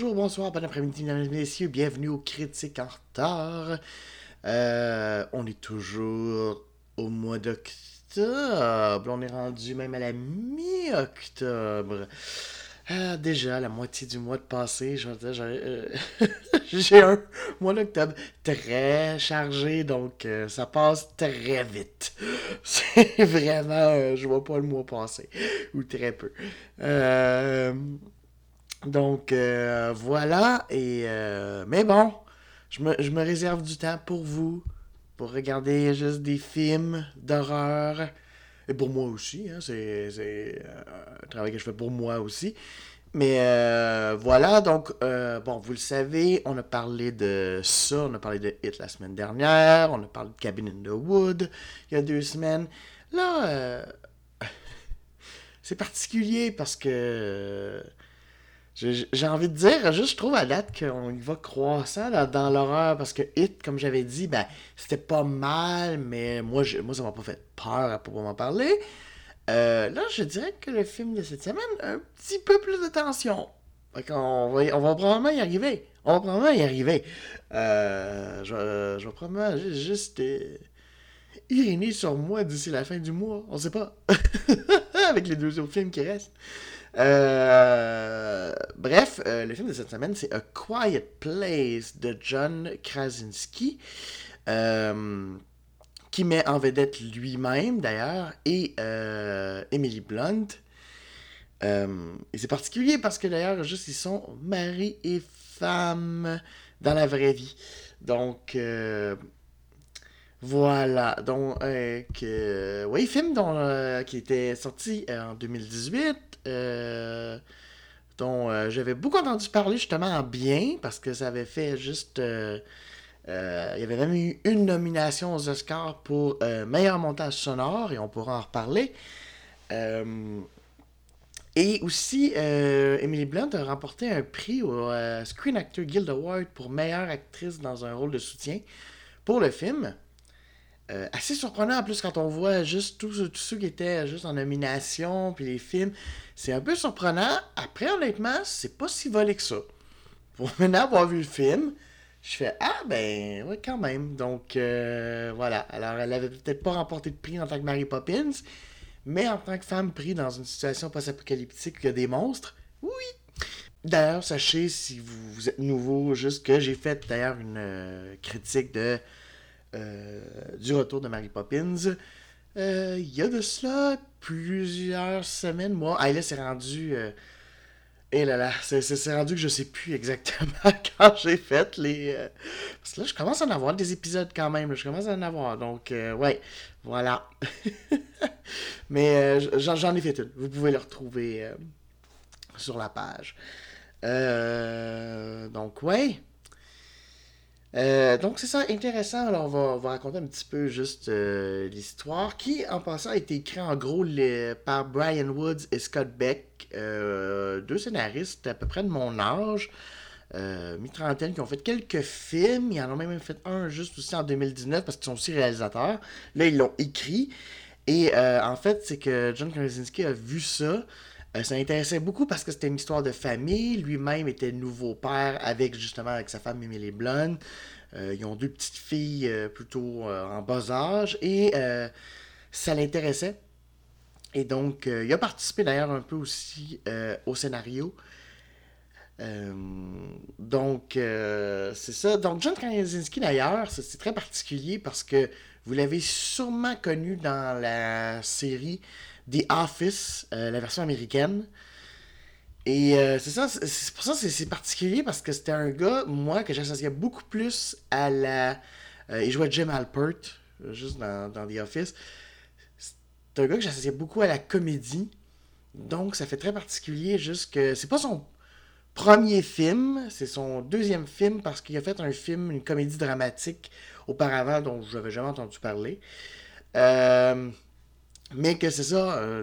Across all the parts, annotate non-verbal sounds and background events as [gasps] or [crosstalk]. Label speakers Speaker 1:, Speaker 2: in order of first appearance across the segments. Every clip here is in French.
Speaker 1: Bonjour, bonsoir, bon après-midi, mesdames et messieurs. Bienvenue aux Critiques en retard. Euh, on est toujours au mois d'octobre. On est rendu même à la mi-octobre. Ah, déjà, la moitié du mois de passé, euh, [laughs] j'ai un mois d'octobre très chargé, donc euh, ça passe très vite. [laughs] C'est vraiment, je vois pas le mois passer, ou très peu. Donc euh, voilà, et euh, mais bon, je me, je me réserve du temps pour vous, pour regarder juste des films d'horreur. Et pour moi aussi, hein, c'est c'est, euh, un travail que je fais pour moi aussi. Mais voilà, donc, bon, vous le savez, on a parlé de ça, on a parlé de Hit la semaine dernière, on a parlé de Cabin in the Wood il y a deux semaines. Là, [laughs] c'est particulier parce que j'ai envie de dire, juste je trouve à date qu'on y va croissant dans, l'horreur parce que Hit, comme j'avais dit, ben c'était pas mal, mais moi, je- moi ça m'a pas fait peur à proprement parler. Euh, là, je dirais que le film de cette semaine a un petit peu plus de tension. Fait qu'on va, on va probablement y arriver. On va probablement y arriver. Euh, je, je vais probablement ju- juste euh, sur moi d'ici la fin du mois. On sait pas. [laughs] Avec les deux autres films qui restent. Euh, bref, euh, le film de cette semaine, c'est A Quiet Place de John Krasinski, euh, qui met en vedette lui-même d'ailleurs, et Emily Blunt. Et c'est particulier parce que d'ailleurs, juste ils sont mari et femme dans la vraie vie. Donc, voilà. Donc, euh, que, oui, film dont, euh, qui était sorti euh, en 2018, euh, dont euh, j'avais beaucoup entendu parler justement en bien, parce que ça avait fait juste... euh, euh, il y avait même eu une nomination aux Oscars pour euh, meilleur montage sonore, et on pourra en reparler. Euh, et aussi, euh, Emily Blunt a remporté un prix au euh, Screen Actor Guild Award pour meilleure actrice dans un rôle de soutien pour le film. Euh, assez surprenant en plus quand on voit juste tous ceux qui étaient juste en nomination, puis les films. C'est un peu surprenant. Après, honnêtement, c'est pas si volé que ça. Pour [laughs] maintenant avoir vu le film, je fais Ah, ben, ouais, quand même. Donc, euh, voilà. Alors, elle avait peut-être pas remporté de prix en tant que Mary Poppins, mais en tant que femme prise dans une situation post-apocalyptique où il y a des monstres, oui. D'ailleurs, sachez, si vous, vous êtes nouveau, juste que j'ai fait d'ailleurs une euh, critique de du retour de Mary Poppins. Euh, Il y a de cela plusieurs semaines, mois. Ah, là, c'est rendu. euh, et là là, c'est rendu que je sais plus exactement [laughs] quand j'ai fait les. euh, Parce que là, je commence à en avoir des épisodes quand même. je commence à en avoir. Donc, euh, ouais, voilà. [laughs] Mais euh, j'en ai fait une. Vous pouvez le retrouver euh, sur la page. Euh, donc, ouais. Euh, donc c'est ça, intéressant. Alors on va, on raconter un petit peu juste euh, l'histoire qui, en passant, a été écrit en gros par Brian Woods et Scott Beck, euh, deux scénaristes à peu près de mon âge, mi-trentaine, qui ont fait quelques films. Ils en ont même fait un juste aussi en 2019 parce qu'ils sont aussi réalisateurs. Là, ils l'ont écrit. Et en fait, c'est que John Krasinski a vu ça. Euh, ça l'intéressait beaucoup parce que c'était une histoire de famille. Lui-même était nouveau père avec justement avec sa femme Emily Blunt. Euh, ils ont deux petites filles euh, plutôt en bas âge et ça l'intéressait. Et donc, il a participé d'ailleurs un peu aussi au scénario. Donc, c'est ça. Donc, John Krasinski, d'ailleurs, c'est très particulier parce que vous l'avez sûrement connu dans la série The Office, euh, la version américaine. Et euh, c'est ça, c'est- pour ça que c'est- particulier parce que c'était un gars, moi, que j'associais beaucoup plus à la. euh, il jouait Jim Alpert, juste dans, dans The Office. C'est un gars que j'associais beaucoup à la comédie. Donc, ça fait très particulier, juste que c'est pas son premier film, c'est son deuxième film parce qu'il a fait un film, une comédie dramatique auparavant dont je n'avais jamais entendu parler. Euh, mais que c'est ça, euh,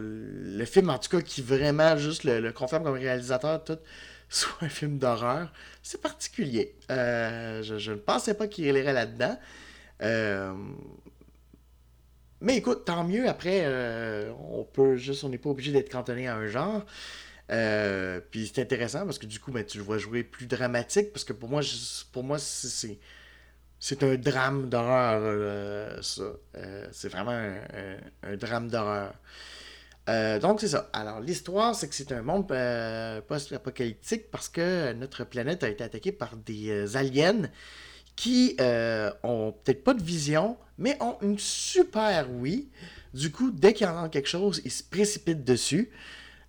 Speaker 1: le film en tout cas qui vraiment juste le, confirme comme réalisateur, tout, [laughs] soit un film d'horreur, c'est particulier. Euh, je, je ne pensais pas qu'il irait là-dedans. Euh, mais écoute, tant mieux. Après, on peut juste, on n'est pas obligé d'être cantonné à un genre. Puis c'est intéressant parce que du coup, ben, tu le vois jouer plus dramatique. Parce que pour moi, pour moi c'est, c'est un drame d'horreur, euh, ça. c'est vraiment un, drame d'horreur. donc c'est ça. Alors l'histoire, c'est que c'est un monde post-apocalyptique parce que notre planète a été attaquée par des aliens qui euh, ont peut-être pas de vision, mais ont une super oui. Du coup, dès qu'ils entendent quelque chose, ils se précipitent dessus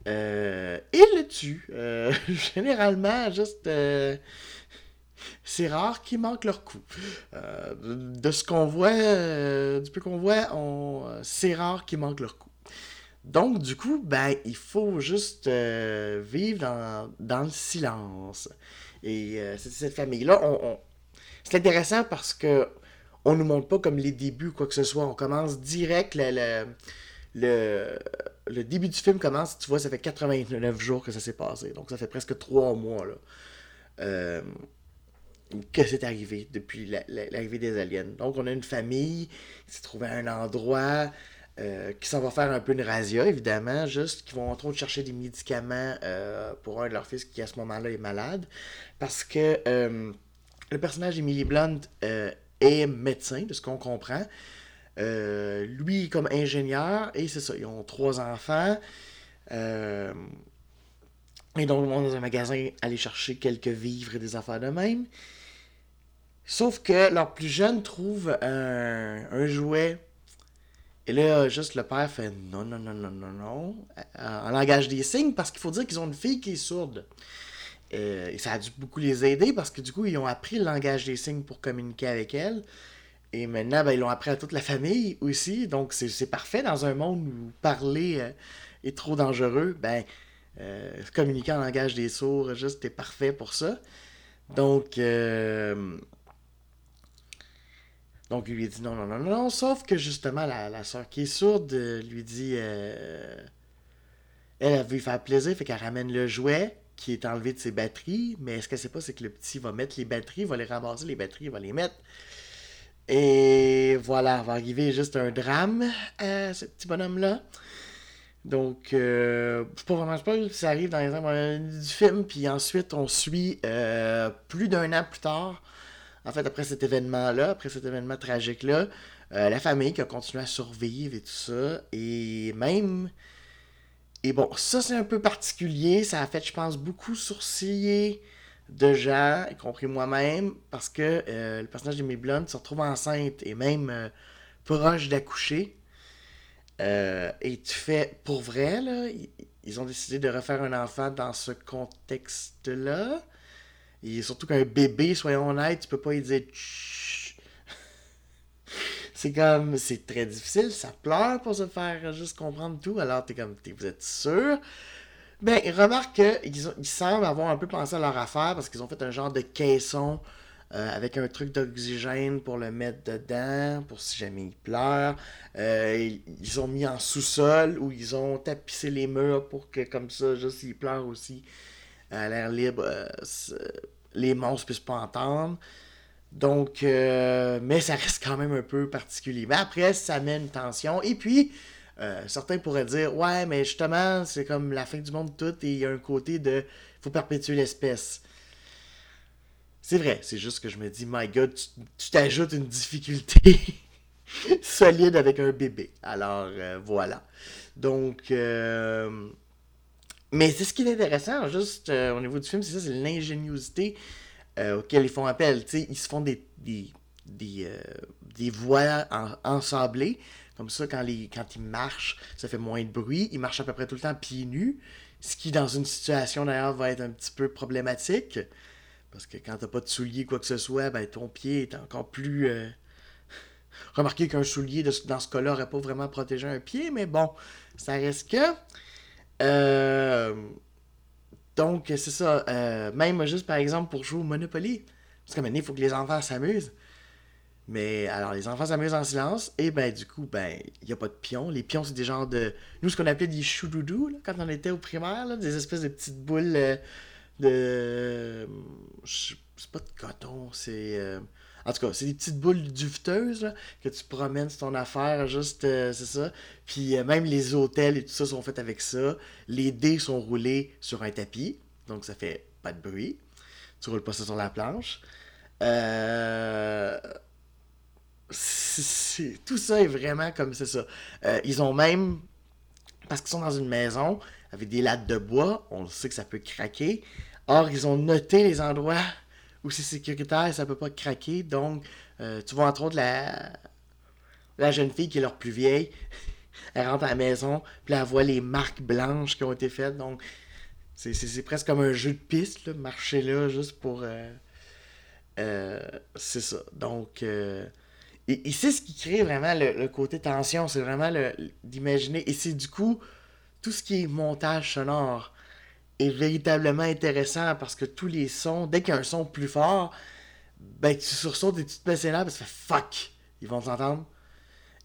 Speaker 1: euh, et le tuent. Euh, [laughs] généralement, juste. C'est rare qu'ils manquent leur coup. de ce qu'on voit, du peu qu'on voit, c'est rare qu'ils manquent leur coup. Donc, du coup, ben, il faut juste vivre dans, le silence. Et cette famille-là, c'est intéressant parce que on nous montre pas comme les débuts, quoi que ce soit. On commence direct, le, début du film commence, tu vois, ça fait 89 jours que ça s'est passé. Donc ça fait presque 3 mois, là. Euh, que c'est arrivé depuis l'arrivée des aliens. Donc on a une famille qui s'est trouvé à un endroit, euh, qui s'en va faire un peu une razzia, évidemment, juste, qui vont entre autres chercher des médicaments euh, pour un de leurs fils qui à ce moment-là est malade. Parce que le personnage d'Emily Blunt euh, est médecin, de ce qu'on comprend. Euh, lui, comme ingénieur, et c'est ça, ils ont trois enfants. Et donc, ils vont dans un magasin aller chercher quelques vivres et des affaires de même. Sauf que leur plus jeune trouve un, jouet. Et là, juste le père fait non, non, non, non, non, non, en langage des signes, parce qu'il faut dire qu'ils ont une fille qui est sourde. Euh, et ça a dû beaucoup les aider parce que du coup, ils ont appris le langage des signes pour communiquer avec elle. Et maintenant, ben, ils l'ont appris à toute la famille aussi. Donc, c'est parfait dans un monde où parler euh, est trop dangereux. Ben, euh, communiquer en langage des sourds, juste, est parfait pour ça. Donc, donc, il lui dit non, non, non, non. Sauf que justement, la, la soeur qui est sourde lui dit elle, elle veut lui faire plaisir, fait qu'elle ramène le jouet qui est enlevé de ses batteries, mais ce qu'elle sait pas, c'est que le petit va mettre les batteries, va les ramasser, les batteries, va les mettre. Et voilà, va arriver juste un drame à ce petit bonhomme-là. Donc, euh, pas vraiment pas ça arrive dans les temps du film, puis ensuite on suit euh, plus d'un an plus tard, en fait après cet événement-là, après cet événement tragique-là, euh, la famille qui a continué à survivre et tout ça, et même et bon, ça c'est un peu particulier. Ça a fait, je pense, beaucoup sourciller de gens, y compris moi-même, parce que euh, le personnage de Blunt se retrouve enceinte et même proche d'accoucher. Euh, et tu fais, pour vrai, là, ils ont décidé de refaire un enfant dans ce contexte-là. Et surtout qu'un bébé, soyons honnêtes, tu peux pas y dire [laughs] c'est comme, c'est très difficile, ça pleure pour se faire juste comprendre tout, alors t'es comme, vous êtes sûr? Ben, remarque qu'ils ils semblent avoir un peu pensé à leur affaire parce qu'ils ont fait un genre de caisson euh, avec un truc d'oxygène pour le mettre dedans, pour si jamais il pleure. Euh, ils ont mis en sous-sol où ils ont tapissé les murs pour que, comme ça, juste s'il pleure aussi, à l'air libre, euh, les monstres puissent pas entendre. Donc, mais ça reste quand même un peu particulier. Mais après, ça met une tension. Et puis, certains pourraient dire, ouais, mais justement, c'est comme la fin du monde tout et il y a un côté de, faut perpétuer l'espèce. C'est vrai, c'est juste que je me dis, my God, tu t'ajoutes une difficulté [laughs] solide avec un bébé. Alors, euh, voilà. Donc, mais c'est ce qui est intéressant, juste au niveau du film, c'est ça, c'est l'ingéniosité euh, auxquels ils font appel. ils se font des, des, des, euh, voies ensablées. Comme ça, quand, les, quand ils marchent, ça fait moins de bruit. Ils marchent à peu près tout le temps pieds nus. Ce qui, dans une situation d'ailleurs, va être un petit peu problématique. Parce que quand t'as pas de souliers, quoi que ce soit, ben, ton pied est encore plus. Euh, [laughs] Remarquez qu'un soulier, dans ce cas-là, n'aurait pas vraiment protégé un pied, mais bon, ça reste que. Euh, donc, c'est ça. Euh, même juste, par exemple, pour jouer au Monopoly. Parce que maintenant, il faut que les enfants s'amusent. Mais alors, les enfants s'amusent en silence. Et ben, du coup, ben, il n'y a pas de pions. Les pions, c'est des genres de. Nous, ce qu'on appelait des choudoudous, quand on était au primaire, là, des espèces de petites boules euh, de. C'est pas de coton, c'est. Euh, En tout cas, c'est des petites boules duveteuses que tu promènes sur ton affaire, juste, euh, c'est ça. Puis euh, même les hôtels et tout ça sont faits avec ça. Les dés sont roulés sur un tapis, donc ça fait pas de bruit. Tu roules pas ça sur la planche. Euh, tout ça est vraiment comme c'est ça. Ils ont même, parce qu'ils sont dans une maison avec des lattes de bois, on sait que ça peut craquer. Or, ils ont noté les endroits où c'est sécuritaire et ça peut pas craquer. Donc, euh, tu vois entre autres la, la jeune fille qui est leur plus vieille. [laughs] Elle rentre à la maison, puis elle voit les marques blanches qui ont été faites. Donc, c'est- presque comme un jeu de piste, marcher là, juste pour. euh, euh, c'est ça. Donc, et, c'est ce qui crée vraiment le, le côté tension. C'est vraiment d'imaginer. Et c'est du coup, tout ce qui est montage sonore est véritablement intéressant parce que tous les sons, dès qu'il y a un son plus fort, ben tu sursautes et tu te mets nerfs parce que fuck. Ils vont t'entendre.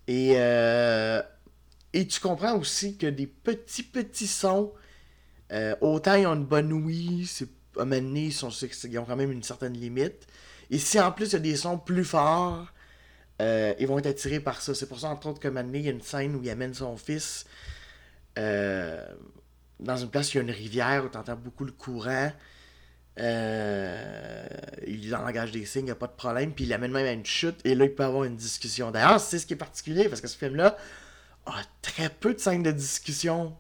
Speaker 1: Et, euh, et tu comprends aussi que des petits, petits sons, euh, autant ils ont une bonne ouïe, c'est, à un ils, sont, ont quand même une certaine limite. Et si en plus il y a des sons plus forts, euh, ils vont être attirés par ça. C'est pour ça, entre autres, que donné, il y a une scène où il amène son fils euh, dans une place où il y a une rivière où tu entends beaucoup le courant. Euh, il en engage des signes, il n'y a pas de problème. Puis il amène même à une chute et là, il peut avoir une discussion. D'ailleurs, c'est ce qui est particulier parce que ce film-là a très peu de scènes de discussion.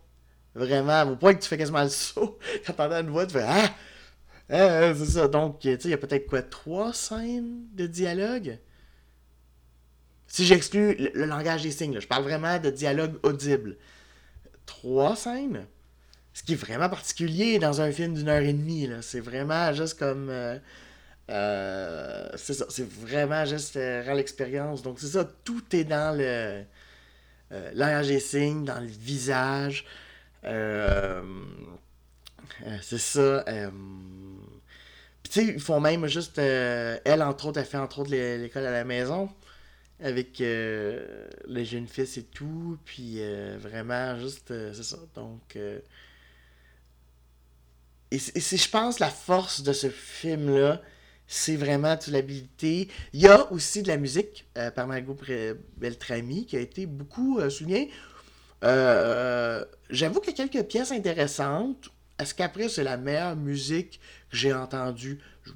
Speaker 1: Vraiment, au point que tu fais quasiment le saut. [laughs] Quand tu entends une voix, tu fais Ah! Ah, c'est ça. Donc, tu sais, il y a peut-être quoi, trois scènes de dialogue? Si j'exclus le, langage des signes, je parle vraiment de dialogue audible. Trois scènes? Ce qui est vraiment particulier dans un film d'une heure et demie. C'est vraiment juste comme. euh, euh, c'est ça, c'est vraiment juste euh, rend l'expérience. Donc, c'est ça, tout est dans le. langage des signes, dans le visage. C'est ça. Puis, tu sais, ils font même juste. elle, entre autres, elle fait entre autres l'é- l'école à la maison. Avec euh, le jeune fils et tout. Puis, vraiment, juste. c'est ça. Donc. Euh, et c'est, je pense, la force de ce film-là, c'est vraiment toute l'habilité. Il y a aussi de la musique euh, par Margot Pré- Beltrami qui a été beaucoup euh, soulignée. Euh, j'avoue qu'il y a quelques pièces intéressantes. Est-ce qu'après, c'est la meilleure musique que j'ai entendue? Je,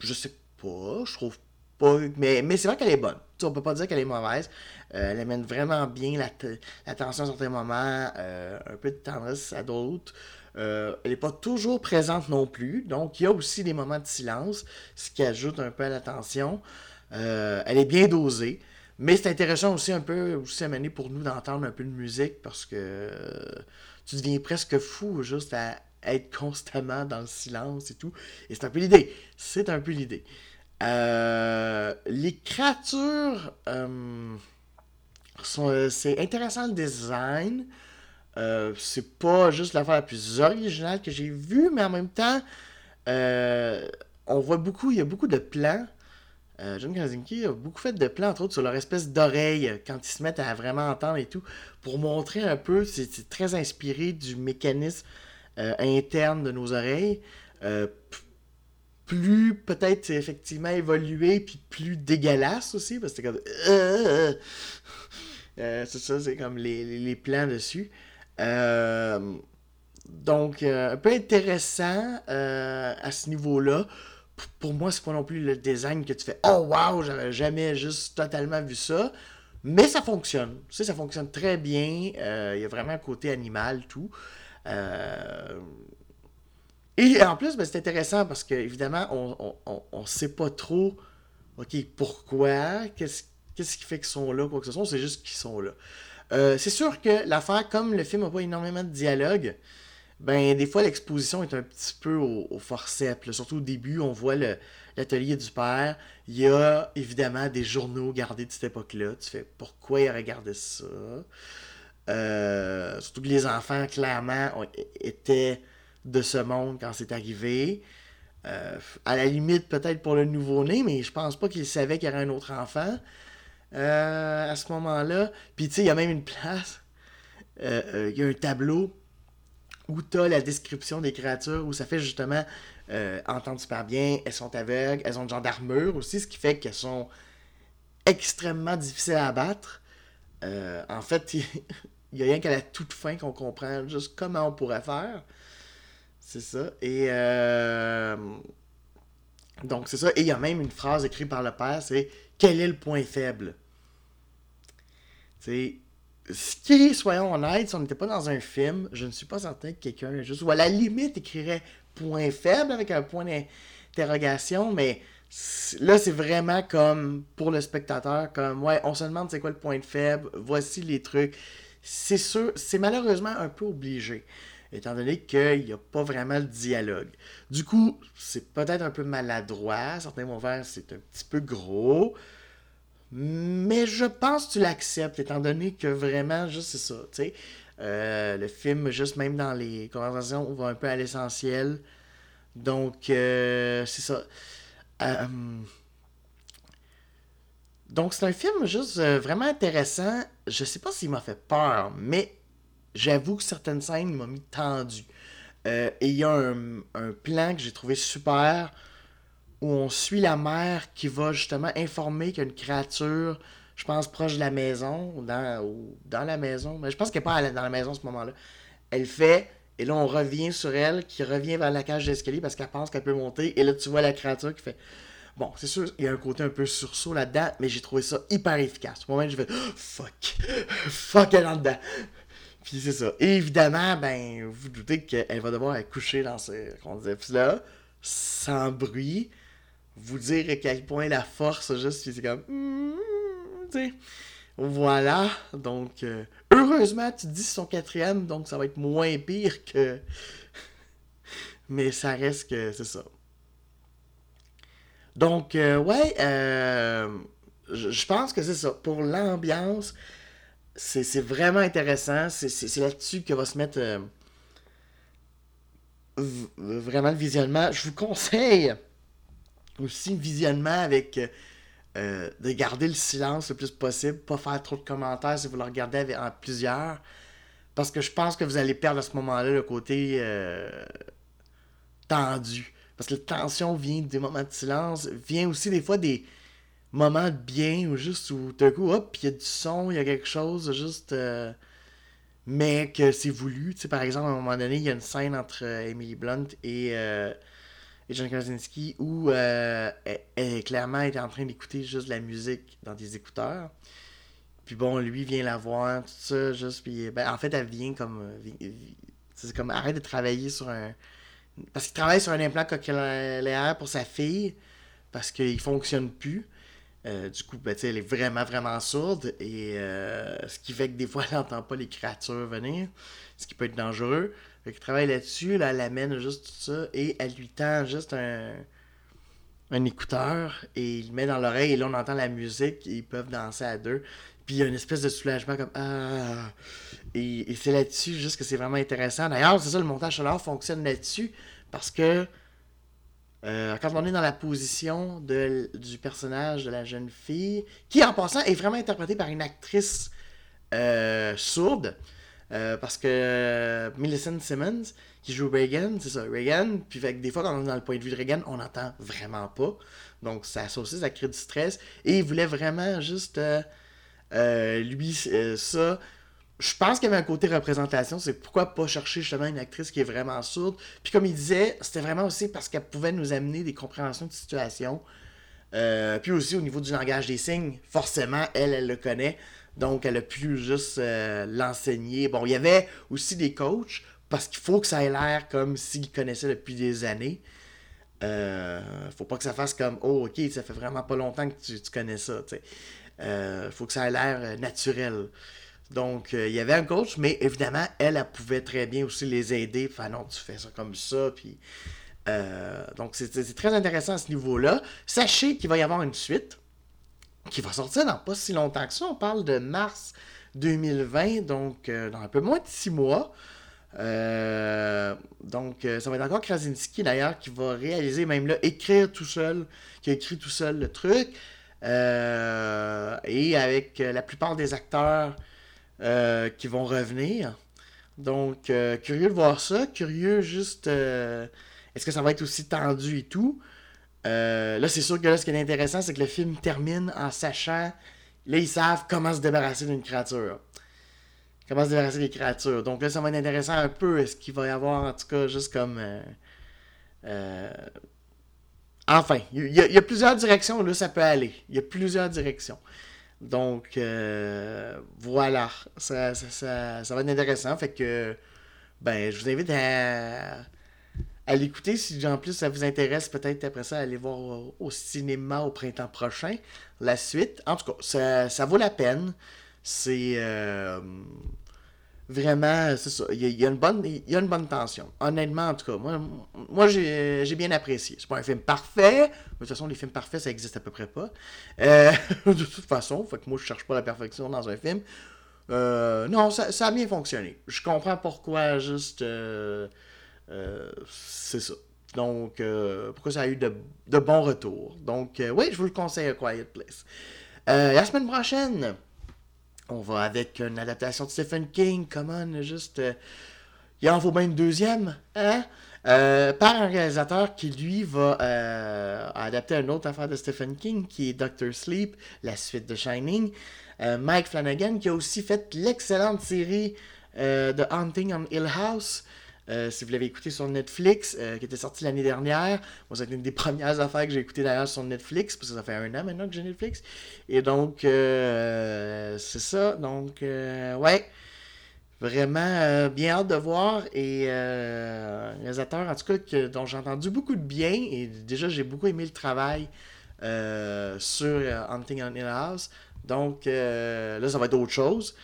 Speaker 1: je sais pas, je trouve pas. Mais, mais c'est vrai qu'elle est bonne. Tu sais, on peut pas dire qu'elle est mauvaise. Euh, elle amène vraiment bien la, la tension à certains moments, euh, un peu de tendresse à d'autres. Euh, elle n'est pas toujours présente non plus, donc il y a aussi des moments de silence, ce qui ajoute un peu à la tension. Euh, elle est bien dosée, mais c'est intéressant aussi un peu aussi à mener pour nous d'entendre un peu de musique parce que euh, tu deviens presque fou juste à être constamment dans le silence et tout. Et c'est un peu l'idée. C'est un peu l'idée. Les créatures, c'est intéressant le design. Euh, c'est pas juste l'affaire la plus originale que j'ai vue, mais en même temps, euh, on voit beaucoup, il y a beaucoup de plans. Euh, John Krasinski a beaucoup fait de plans, entre autres, sur leur espèce d'oreille, quand ils se mettent à vraiment entendre et tout, pour montrer un peu, c'est très inspiré du mécanisme interne de nos oreilles. Plus peut-être effectivement évolué, puis plus dégueulasse aussi, parce que c'est comme... C'est ça, c'est comme les, les plans dessus. Euh, donc, euh, un peu intéressant euh, à ce niveau-là. Pour moi, c'est pas non plus le design que tu fais Oh wow, j'avais jamais juste totalement vu ça. Mais ça fonctionne. Tu sais, ça fonctionne très bien. Il y a vraiment un côté animal, tout. Et en plus, ben, c'est intéressant parce que, évidemment, on, on, on, on sait pas trop, OK, pourquoi, qu'est-ce qu'est-ce qui fait qu'ils sont là, quoi que ce soit, c'est juste qu'ils sont là. Euh, c'est sûr que l'affaire, comme le film n'a pas énormément de dialogue, ben des fois l'exposition est un petit peu au, au forceps. Surtout au début, on voit l'atelier du père. Il y a évidemment des journaux gardés de cette époque-là. Tu fais pourquoi il gardé ça? Euh, surtout que les enfants, clairement, étaient de ce monde quand c'est arrivé. Euh, à la limite, peut-être pour le nouveau-né, mais je pense pas qu'il savait qu'il y aurait un autre enfant euh, à ce moment-là. Puis, tu sais, il y a même une place, euh, euh, il y a un tableau où tu as la description des créatures, où ça fait justement euh, entendre super bien, elles sont aveugles, elles ont un genre d'armure aussi, ce qui fait qu'elles sont extrêmement difficiles à abattre. En fait, [laughs] il n'y a rien qu'à la toute fin qu'on comprend juste comment on pourrait faire. C'est ça. Et euh, donc c'est ça. Et il y a même une phrase écrite par le père, c'est quel est le point faible? C'est ce qui, soyons honnêtes, si on n'était pas dans un film, je ne suis pas certain que quelqu'un juste, ou à la limite, écrirait point faible avec un point d'interrogation, mais là, c'est vraiment comme pour le spectateur, comme ouais, on se demande c'est quoi le point faible, voici les trucs. C'est sûr, c'est malheureusement un peu obligé, étant donné qu'il n'y a pas vraiment le dialogue. Du coup, c'est peut-être un peu maladroit, certains vont faire c'est un petit peu gros. Mais je pense que tu l'acceptes, étant donné que vraiment, juste c'est ça, tu sais. Euh, le film, juste même dans les conversations, on va un peu à l'essentiel. Donc, euh, c'est ça. Euh, donc, c'est un film juste vraiment intéressant. Je sais pas s'il m'a fait peur, mais j'avoue que certaines scènes m'ont mis tendu. et il y a un, plan que j'ai trouvé super où on suit la mère qui va justement informer qu'il y a une créature, je pense, proche de la maison, ou dans, dans la maison, mais je pense qu'elle n'est pas dans la maison à ce moment-là. Elle fait, et là on revient sur elle, qui revient vers la cage d'escalier parce qu'elle pense qu'elle peut monter, et là tu vois la créature qui fait... Bon, c'est sûr, il y a un côté un peu sursaut là-dedans, mais j'ai trouvé ça hyper efficace. Au moment je fais oh, [gasps] fuck, fuck, elle est dedans. Puis c'est ça. Évidemment, ben, vous doutez qu'elle va devoir accoucher dans ce qu'on disait. là, sans bruit, vous dire à quel point la force, juste, c'est comme. Mm, voilà. Donc, euh, heureusement, tu dis son quatrième, donc ça va être moins pire que. [laughs] Mais ça reste que c'est ça. Donc, euh, ouais, euh, je pense que c'est ça. Pour l'ambiance, c'est vraiment intéressant. C'est là-dessus que va se mettre vraiment le visionnement. Je vous conseille aussi visionnement avec euh, de garder le silence le plus possible, pas faire trop de commentaires si vous le regardez en plusieurs. Parce que je pense que vous allez perdre à ce moment-là le côté euh, tendu. Parce que la tension vient des moments de silence, vient aussi des fois des moments de bien ou juste où d'un coup, hop, il y a du son, il y a quelque chose, juste. Euh, mais que c'est voulu. Tu sais, par exemple, à un moment donné, il y a une scène entre Emily Blunt et et John Krasinski où euh, elle, clairement en train d'écouter juste la musique dans des écouteurs. Puis bon, lui vient la voir, tout ça, juste, puis ben, en fait, elle vient comme. Euh, c'est comme arrête de travailler sur un. Parce qu'il travaille sur un implant cochléaire pour sa fille, parce qu'il fonctionne plus. Euh, du coup, ben, elle est vraiment, vraiment sourde, et ce qui fait que des fois, [laughs] elle n'entend pas les créatures venir, ce qui peut être dangereux. Fait travaille là-dessus, là, elle amène juste tout ça et elle lui tend juste un, un écouteur et il le met dans l'oreille et là on entend la musique et ils peuvent danser à deux. Puis il y a une espèce de soulagement comme Ah Et, c'est là-dessus juste que c'est vraiment intéressant. D'ailleurs, c'est ça, le montage sonore fonctionne là-dessus parce que euh, quand on est dans la position du personnage de la jeune fille, qui en passant est vraiment interprétée par une actrice euh, sourde, euh, parce que Millicent Simmons, qui joue Reagan, c'est ça, Reagan, puis fait des fois, quand on est dans le point de vue de Reagan, on n'entend vraiment pas. Donc, ça aussi, ça crée du stress. Et il voulait vraiment juste, lui, ça. Je pense qu'il y avait un côté représentation, c'est pourquoi pas chercher justement une actrice qui est vraiment sourde. Puis comme il disait, c'était vraiment aussi parce qu'elle pouvait nous amener des compréhensions de situation. puis aussi au niveau du langage des signes, forcément, elle, elle le connaît. Donc, elle a pu juste euh, l'enseigner. Bon, il y avait aussi des coachs, parce qu'il faut que ça ait l'air comme s'ils connaissaient depuis des années. Euh, faut pas que ça fasse comme Oh, ok, ça fait vraiment pas longtemps que tu, connais ça. Il euh, faut que ça ait l'air euh, naturel. Donc, il y avait un coach, mais évidemment, elle, elle pouvait très bien aussi les aider. Enfin, non, tu fais ça comme ça. Puis, donc, c'est très intéressant à ce niveau-là. Sachez qu'il va y avoir une suite qui va sortir dans pas si longtemps que ça. On parle de mars 2020, donc euh, dans un peu moins de six mois. Euh, donc, euh, ça va être encore Krasinski d'ailleurs qui va réaliser, même là, écrire tout seul, qui a écrit tout seul le truc. et avec la plupart des acteurs qui vont revenir. Donc, curieux de voir ça. Curieux juste. Est-ce que ça va être aussi tendu et tout? là, c'est sûr que là, ce qui est intéressant, c'est que le film termine en sachant. Là, ils savent comment se débarrasser d'une créature comment se débarrasser des créatures. Donc là, ça va être intéressant un peu. Est-ce qu'il va y avoir, en tout cas, juste comme. Euh, euh, enfin, il y, a plusieurs directions là, ça peut aller. Il y a plusieurs directions. Donc, euh, voilà. Ça, ça, va être intéressant. Fait que, ben, je vous invite à, l'écouter si en plus ça vous intéresse. Peut-être après ça, aller voir au, cinéma au printemps prochain la suite. En tout cas, ça, ça vaut la peine. C'est vraiment, c'est ça. Il y, a, une bonne, il y a une bonne tension. Honnêtement, en tout cas, moi, moi j'ai bien apprécié. C'est pas un film parfait. de toute façon, les films parfaits, ça existe à peu près pas. Euh, [laughs] de toute façon, fait que moi, je cherche pas la perfection dans un film. Euh, non, ça, a bien fonctionné. Je comprends pourquoi, juste. Euh, c'est ça. Donc, pourquoi ça a eu de, de bons retours. Donc, oui, je vous le conseille Quiet Place. la semaine prochaine. On va avec une adaptation de Stephen King. Comment, juste. Euh, il en faut bien une deuxième, hein? Euh, par un réalisateur qui, lui, va euh, adapter une autre affaire de Stephen King, qui est Doctor Sleep, la suite de Shining. Mike Flanagan, qui a aussi fait l'excellente série de Hunting on Hill House. Euh, si vous l'avez écouté sur Netflix, euh, qui était sorti l'année dernière. Moi, c'est une des [laughs] premières affaires que j'ai écoutées d'ailleurs sur Netflix, parce que ça fait un an maintenant que j'ai Netflix. Et donc, euh, c'est ça. Donc, ouais. Vraiment bien hâte de voir. Et réalisateur, en tout cas, dont j'ai entendu beaucoup de bien. Et déjà, j'ai beaucoup aimé le travail sur Hunting on Hill House. Donc, là, ça va être autre chose.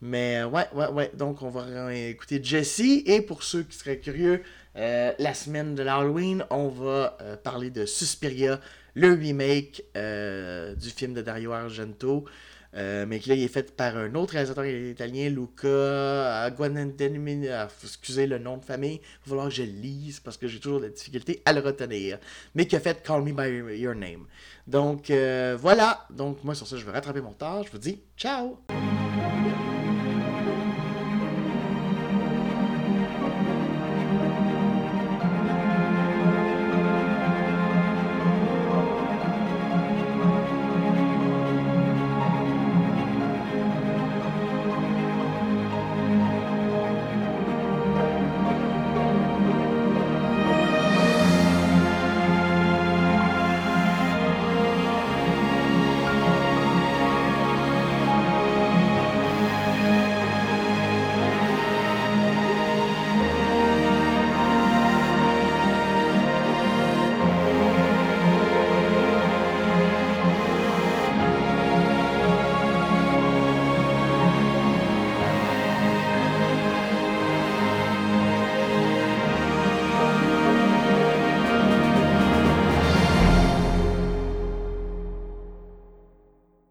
Speaker 1: Mais ouais, ouais, ouais. Donc, on va écouter Jesse. Et pour ceux qui seraient curieux, euh, la semaine de l'Halloween, on va euh, parler de Suspiria, le remake euh, du film de Dario Argento. mais qui là, il est fait par un autre réalisateur italien, Luca Guadagnini. Ah, excusez le nom de famille. Il va falloir que je le lise parce que j'ai toujours des difficultés à le retenir. Mais qui a fait Call Me By Your Name. Donc, voilà. Donc, moi, sur ça, je vais rattraper mon temps. Je vous dis ciao!